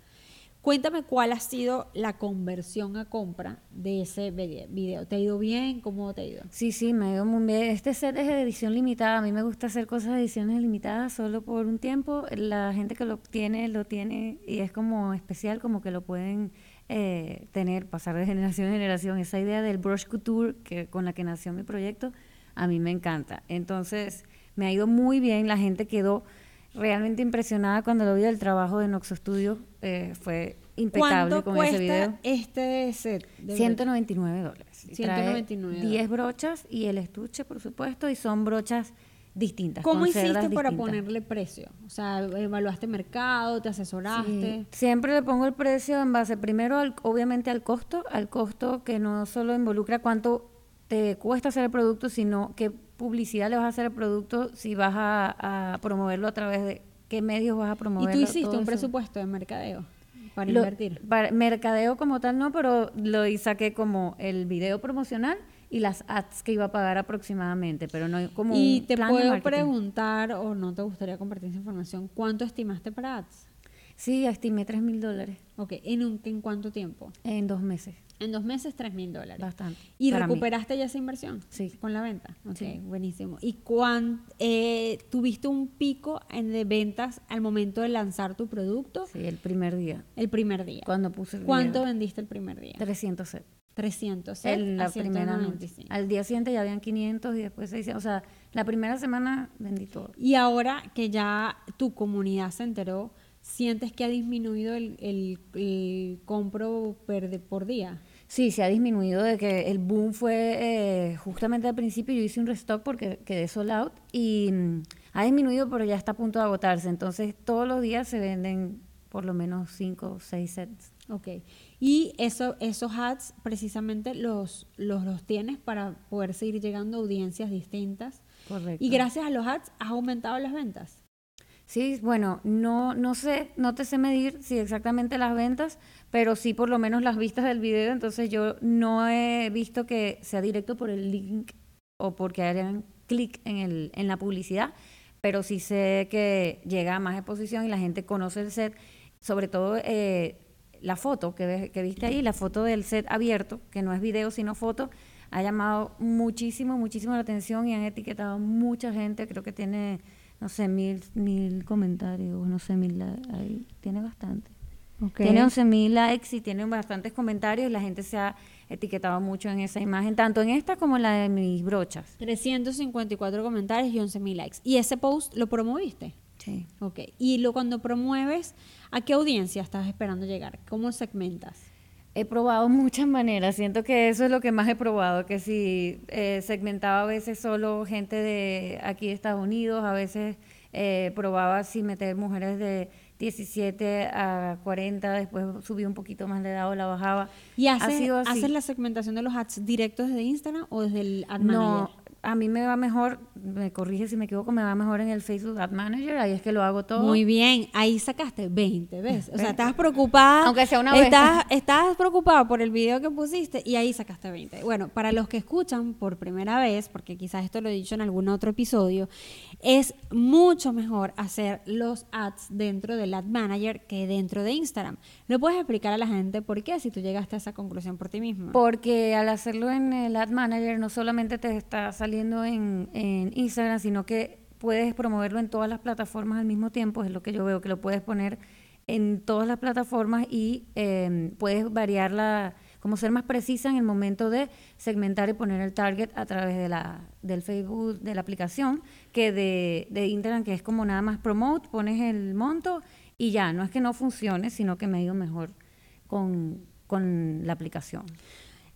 Cuéntame cuál ha sido la conversión a compra de ese vide- video. ¿Te ha ido bien? ¿Cómo te ha ido? Sí, sí, me ha ido muy bien. Este set es de edición limitada. A mí me gusta hacer cosas de ediciones limitadas solo por un tiempo. La gente que lo tiene, lo tiene y es como especial, como que lo pueden eh, tener, pasar de generación en generación. Esa idea del brush couture que, con la que nació mi proyecto, a mí me encanta. Entonces, me ha ido muy bien. La gente quedó realmente impresionada cuando lo vi del trabajo de Noxo Studio. eh, fue impecable ¿Cuánto con ese video. este set? de 199 dólares. Y trae 199 10 brochas y el estuche, por supuesto, y son brochas distintas. ¿Cómo hiciste para ponerle precio? O sea, evaluaste mercado, te asesoraste. Sí, Siempre le pongo el precio en base primero, al, obviamente, al costo, al costo que no solo involucra cuánto te cuesta hacer el producto, sino qué publicidad le vas a hacer al producto, si vas a, a promoverlo a través de qué medios vas a Y promoverlo. tú hiciste un eso. presupuesto de mercadeo para Lo- invertir. para- mercadeo como tal no, pero lo y saqué como el video promocional y las ads que iba a pagar aproximadamente, pero no como Y un te plan puedo preguntar, o no te gustaría compartir esa información, ¿cuánto estimaste para ads? Sí, estimé 3 mil dólares Ok, ¿en, un- ¿en cuánto tiempo? en dos meses. En dos meses, tres mil dólares. Bastante. ¿Y mí. recuperaste ya esa inversión? Sí. Con la venta. Ok, Sí. buenísimo. ¿Y cuán, eh, tuviste un pico en de ventas al momento de lanzar tu producto? Sí, el primer día. El primer día. Cuando puse el ¿Cuánto vendiste el primer día? 300 sets. 300 En sets la primera noche. 195. Al día siguiente ya habían 500 y después 600. O sea, la primera semana vendí todo. Y ahora que ya tu comunidad se enteró, ¿sientes que ha disminuido el, el- el compro per de- por día? Sí, se ha disminuido de que el boom fue eh, justamente al principio. Yo hice un restock porque quedé sold out y mm, ha disminuido, pero ya está a punto de agotarse. Entonces, todos los días se venden por lo menos 5 o 6 sets. Ok. Y eso, esos ads precisamente los, los, los tienes para poder seguir llegando a audiencias distintas. Correcto. Y gracias a los ads has aumentado las ventas. Sí, bueno, no, no sé, no te sé medir si exactamente las ventas, pero sí por lo menos las vistas del video. Entonces yo no he visto que sea directo por el link o porque hagan clic en, el, en la publicidad, pero sí sé que llega a más exposición y la gente conoce el set, sobre todo eh, la foto que, que viste ahí, la foto del set abierto, que no es video sino foto, ha llamado muchísimo, muchísimo la atención y han etiquetado mucha gente, creo que tiene, no sé, mil, mil comentarios, no sé, mil, ahí, tiene bastante. Tiene 11 mil likes y tiene bastantes comentarios y la gente se ha etiquetado mucho en esa imagen, tanto en esta como en la de mis brochas. 354 comentarios y 11 mil likes. ¿Y ese post lo promoviste? Sí. Ok. Y lo cuando promueves, ¿a qué audiencia estás esperando llegar? ¿Cómo segmentas? He probado muchas maneras, siento que eso es lo que más he probado, que si eh, segmentaba a veces solo gente de aquí de Estados Unidos, a veces eh, probaba si meter mujeres de 17 a 40, después subí un poquito más de edad o la bajaba. ¿Y Ha haces, sido así. haces la segmentación de los ads directos desde Instagram o desde el ad No, manager? A mí me va mejor, me corrige si me equivoco, me va mejor en el Facebook Ad Manager, ahí es que lo hago todo. Muy bien, ahí sacaste 20, ¿ves? O sea, estabas preocupada. Aunque sea una vez. Estás, estabas preocupada por el video que pusiste y ahí sacaste 20. Bueno, para los que escuchan por primera vez, porque quizás esto lo he dicho en algún otro episodio, es mucho mejor hacer los ads dentro del Ad Manager que dentro de Instagram. ¿Lo puedes explicar a la gente por qué si tú llegaste a esa conclusión por ti misma? Porque al hacerlo en el Ad Manager no solamente te está saliendo en, Instagram, sino que puedes promoverlo en todas las plataformas al mismo tiempo, es lo que yo veo, que lo puedes poner en todas las plataformas y eh, puedes variarla, como ser más precisa en el momento de segmentar y poner el target a través de la, del Facebook, de la aplicación, que de, de Instagram, que es como nada más promote, pones el monto y ya, no es que no funcione, sino que me ha ido mejor con, con la aplicación.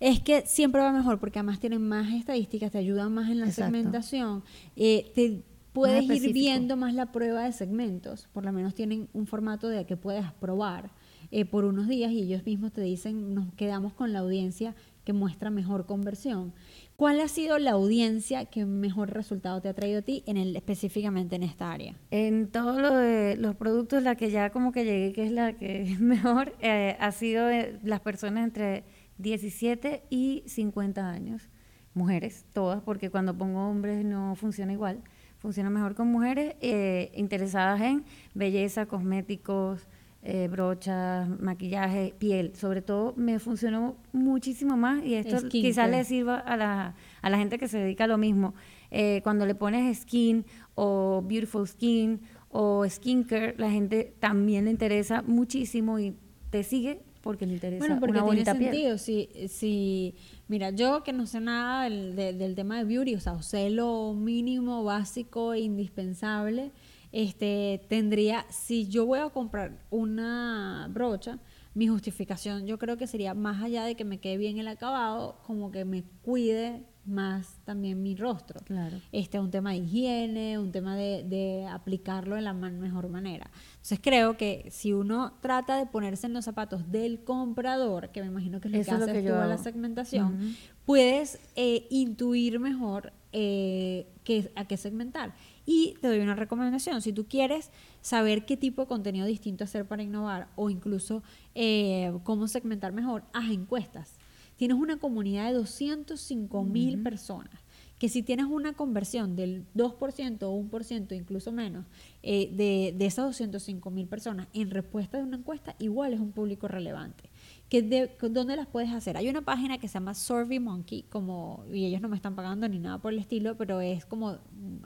Es que siempre va mejor porque además tienen más estadísticas, te ayudan más en la Exacto. segmentación, eh, te puedes ir viendo más la prueba de segmentos, por lo menos tienen un formato de que puedas probar eh, por unos días y ellos mismos te dicen, nos quedamos con la audiencia que muestra mejor conversión. ¿Cuál ha sido la audiencia que mejor resultado te ha traído a ti en el, específicamente en esta área? En todo lo de los productos, la que ya como que llegué, que es la que es mejor, eh, ha sido de las personas entre 17 y 50 años. Mujeres, todas, porque cuando pongo hombres no funciona igual. Funciona mejor con mujeres eh, interesadas en belleza, cosméticos, eh, brochas, maquillaje, piel. Sobre todo me funcionó muchísimo más y esto quizás le sirva a la, a la gente que se dedica a lo mismo. Eh, cuando le pones skin o beautiful skin o skincare, la gente también le interesa muchísimo y te sigue porque le interesa Bueno, porque una tiene bonita piel. sentido. Si, si, mira, yo que no sé nada del, de- del tema de beauty, o sea, o sé lo mínimo, básico e indispensable, este, tendría, si yo voy a comprar una brocha, mi justificación yo creo que sería más allá de que me quede bien el acabado, como que me cuide más también mi rostro. Claro. Este es un tema de higiene, un tema de, de aplicarlo de la man- mejor manera. Entonces creo que si uno trata de ponerse en los zapatos del comprador, que me imagino que es lo Eso que haces tú a la segmentación, Ujú. puedes eh, intuir mejor eh, qué- a qué segmentar. Y te doy una recomendación, si tú quieres saber qué tipo de contenido distinto hacer para innovar o incluso eh, cómo segmentar mejor, haz encuestas. Tienes una comunidad de 205 mil personas que si tienes una conversión del 2% o 1%, incluso menos, eh, de, de esas 205 mil personas en respuesta de una encuesta, igual es un público relevante. Que de, ¿Dónde las puedes hacer? Hay una página que se llama SurveyMonkey, como, y ellos no me están pagando ni nada por el estilo, pero es como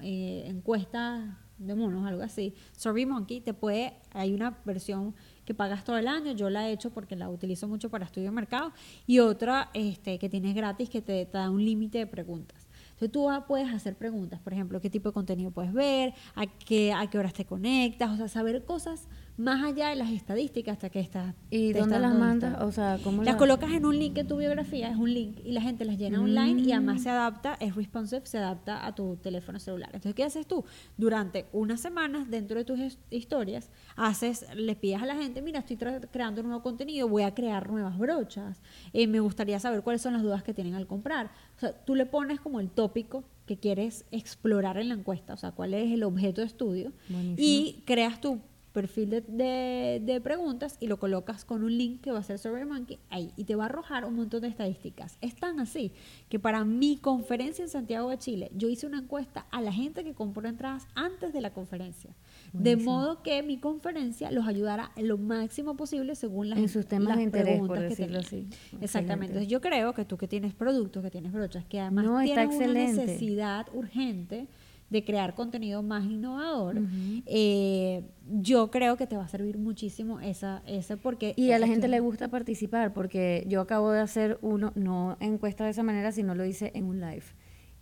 eh, encuesta de monos, algo así. SurveyMonkey te puede, hay una versión que pagas todo el año, yo la he hecho porque la utilizo mucho para estudio de mercado, y otra este, que tienes gratis que te, da un límite de preguntas. Entonces tú puedes hacer preguntas, por ejemplo, qué tipo de contenido puedes ver, a qué, a qué horas te conectas, o sea, saber cosas más allá de las estadísticas hasta que estás... ¿Y dónde las mandas? O sea, ¿cómo las las- colocas en un link en tu biografía, es un link, y la gente las llena online y Mm. además se adapta, es responsive, se adapta a tu teléfono celular. Entonces, ¿qué haces tú? Durante unas semanas, dentro de tus his- historias, haces, le pides a la gente, mira, estoy creando nuevo contenido, voy a crear nuevas brochas, eh, me gustaría saber cuáles son las dudas que tienen al comprar. O sea, tú le pones como el tópico que quieres explorar en la encuesta, o sea, cuál es el objeto de estudio, Buenísimo. y creas tu perfil de, de- de preguntas y lo colocas con un link que va a ser SurveyMonkey ahí y te va a arrojar un montón de estadísticas. Es tan así que para mi conferencia en Santiago de Chile yo hice una encuesta a la gente que compró entradas antes de la conferencia, de modo que mi conferencia los ayudara lo máximo posible según las, En sus temas las de interés, preguntas por que tenían. así. Exactamente. Entonces yo creo que tú que tienes productos, que tienes brochas, que además No, tienes una necesidad urgente de crear contenido más innovador, eh, yo creo que te va a servir muchísimo esa, esa porque... Y a la gente le gusta participar porque yo acabo de hacer uno, no encuesta de esa manera, sino lo hice en un live.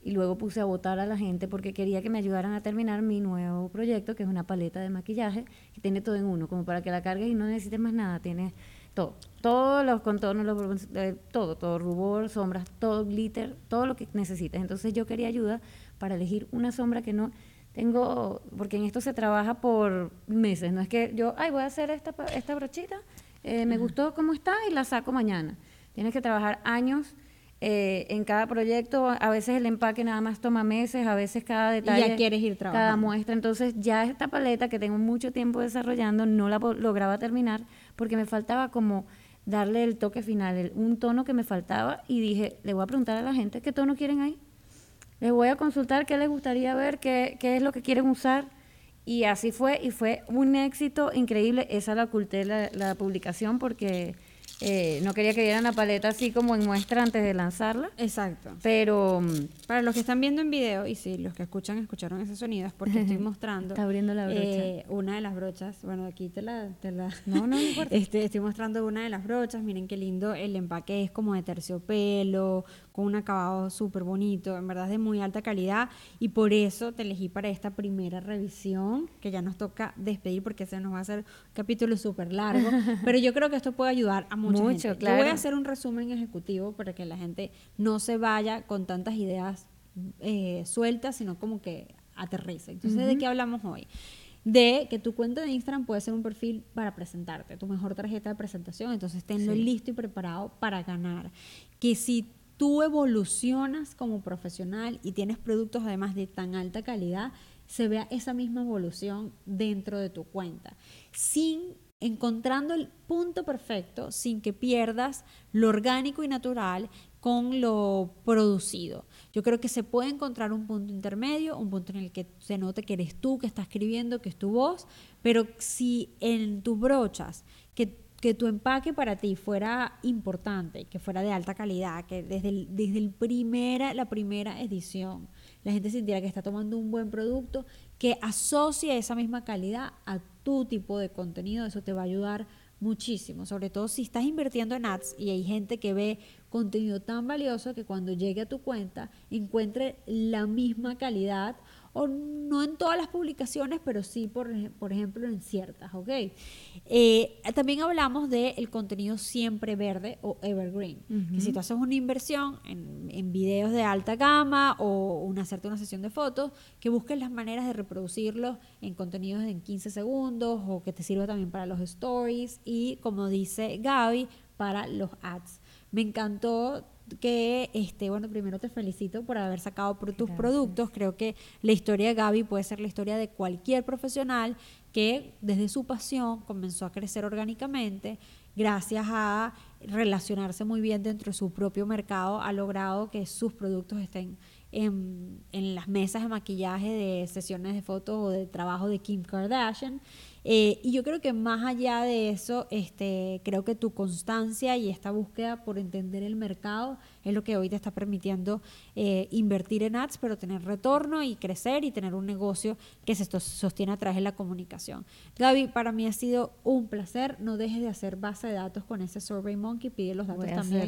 Y luego puse a votar a la gente porque quería que me ayudaran a terminar mi nuevo proyecto, que es una paleta de maquillaje que tiene todo en uno, como para que la cargues y no necesites más nada. Tiene todo, todos los contornos, los, eh, todo, todo, rubor, sombras, todo glitter, todo lo que necesites. Entonces yo quería ayuda para elegir una sombra que no tengo, porque en esto se trabaja por meses, no es que yo, ay, voy a hacer esta, esta brochita, eh, me gustó cómo está y la saco mañana. Tienes que trabajar años eh, en cada proyecto, a veces el empaque nada más toma meses, a veces cada detalle, quieres ir cada trabajando. muestra. Entonces ya esta paleta que tengo mucho tiempo desarrollando, no la lograba terminar porque me faltaba como darle el toque final, el- un tono que me faltaba y dije, le voy a preguntar a la gente qué tono quieren ahí. Les voy a consultar qué les gustaría ver, qué, qué es lo que quieren usar. Y así fue, y fue un éxito increíble. Esa la oculté la, la publicación porque eh, no quería que vieran la paleta así como en muestra antes de lanzarla. Exacto. Pero mm, Para los que están viendo en video, y si los que escuchan escucharon ese sonido, es porque estoy mostrando. Está abriendo la brocha. eh, una de las brochas. Bueno, aquí te la. Te la No, no, no importa. este, estoy mostrando una de las brochas. Miren qué lindo. El empaque es como de terciopelo, con un acabado súper bonito. En verdad es de muy alta calidad. Y por eso te elegí para esta primera revisión, que ya nos toca despedir porque se nos va a hacer un capítulo súper largo. Pero yo creo que esto puede ayudar a mucha Mucho, gente. claro. Yo voy a hacer un resumen ejecutivo para que la gente no se vaya con tantas ideas eh, sueltas, sino como que aterrice. Entonces, ¿de qué hablamos hoy? De que tu cuenta de Instagram puede ser un perfil para presentarte, tu mejor tarjeta de presentación, entonces tenlo Sí. listo y preparado para ganar. Que si tú evolucionas como profesional y tienes productos además de tan alta calidad, se vea esa misma evolución dentro de tu cuenta, sin encontrando el punto perfecto, sin que pierdas lo orgánico y natural con lo producido. Yo creo que se puede encontrar un punto intermedio, un punto en el que se note que eres tú que estás escribiendo, que es tu voz, pero si en tus brochas, que, que tu empaque para ti fuera importante, que fuera de alta calidad, que desde, desde el primera, la primera edición la gente sintiera que está tomando un buen producto, que asocie esa misma calidad a tu tipo de contenido, eso te va a ayudar muchísimo, sobre todo si estás invirtiendo en ads y hay gente que ve contenido tan valioso que cuando llegue a tu cuenta encuentre la misma calidad o no en todas las publicaciones, pero sí, por, por ejemplo, en ciertas, ¿ok? Eh, también hablamos del contenido siempre verde o evergreen, que si tú haces una inversión en, en, videos de alta gama o una, hacerte una sesión de fotos, que busques las maneras de reproducirlos en contenidos en 15 segundos o que te sirva también para los stories y, como dice Gaby, para los ads. Me encantó que, este, bueno, primero te felicito por haber sacado por tus productos. Creo que la historia de Gaby puede ser la historia de cualquier profesional que desde su pasión comenzó a crecer orgánicamente, gracias a relacionarse muy bien dentro de su propio mercado, ha logrado que sus productos estén en, en las mesas de maquillaje de sesiones de fotos o de trabajo de Kim Kardashian eh, y yo creo que más allá de eso, este, creo que tu constancia y esta búsqueda por entender el mercado es lo que hoy te está permitiendo eh, invertir en ads, pero tener retorno y crecer y tener un negocio que se sostiene a través de la comunicación. Gaby, para mí ha sido un placer. No dejes de hacer base de datos con ese Survey Monkey, pide los datos también.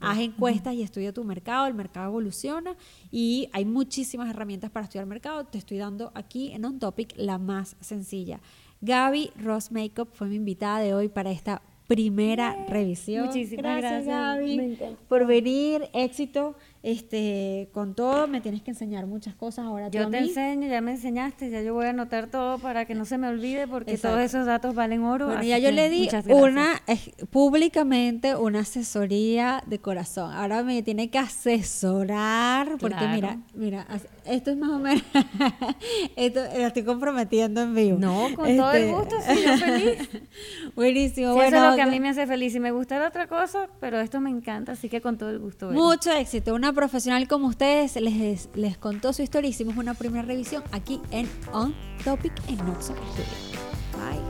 Haz encuestas y estudia tu mercado, el mercado evoluciona y hay muchísimas herramientas para estudiar el mercado. Te estoy dando aquí en On Topic la más sencilla. Gaby Ross Makeup fue mi invitada de hoy para esta primera revisión. Muchísimas gracias, Gaby, por venir. Éxito este, con todo me tienes que enseñar muchas cosas ahora. Yo te enseño, ya me enseñaste, ya yo voy a anotar todo para que no se me olvide porque todos esos datos valen oro. Bueno, ya yo le di una públicamente una asesoría de corazón. Ahora me tiene que asesorar porque mira, mira, esto es más o menos esto lo estoy comprometiendo en vivo. No, con todo el este, gusto, sí, yo feliz. Buenísimo. bueno, eso es lo que a mí me hace feliz. Y me gusta otra cosa, pero esto me encanta, así que con todo el gusto. Mucho éxito. Una profesional como ustedes les, les contó su historia. Hicimos una primera revisión aquí en On Topic en Noxo Bye.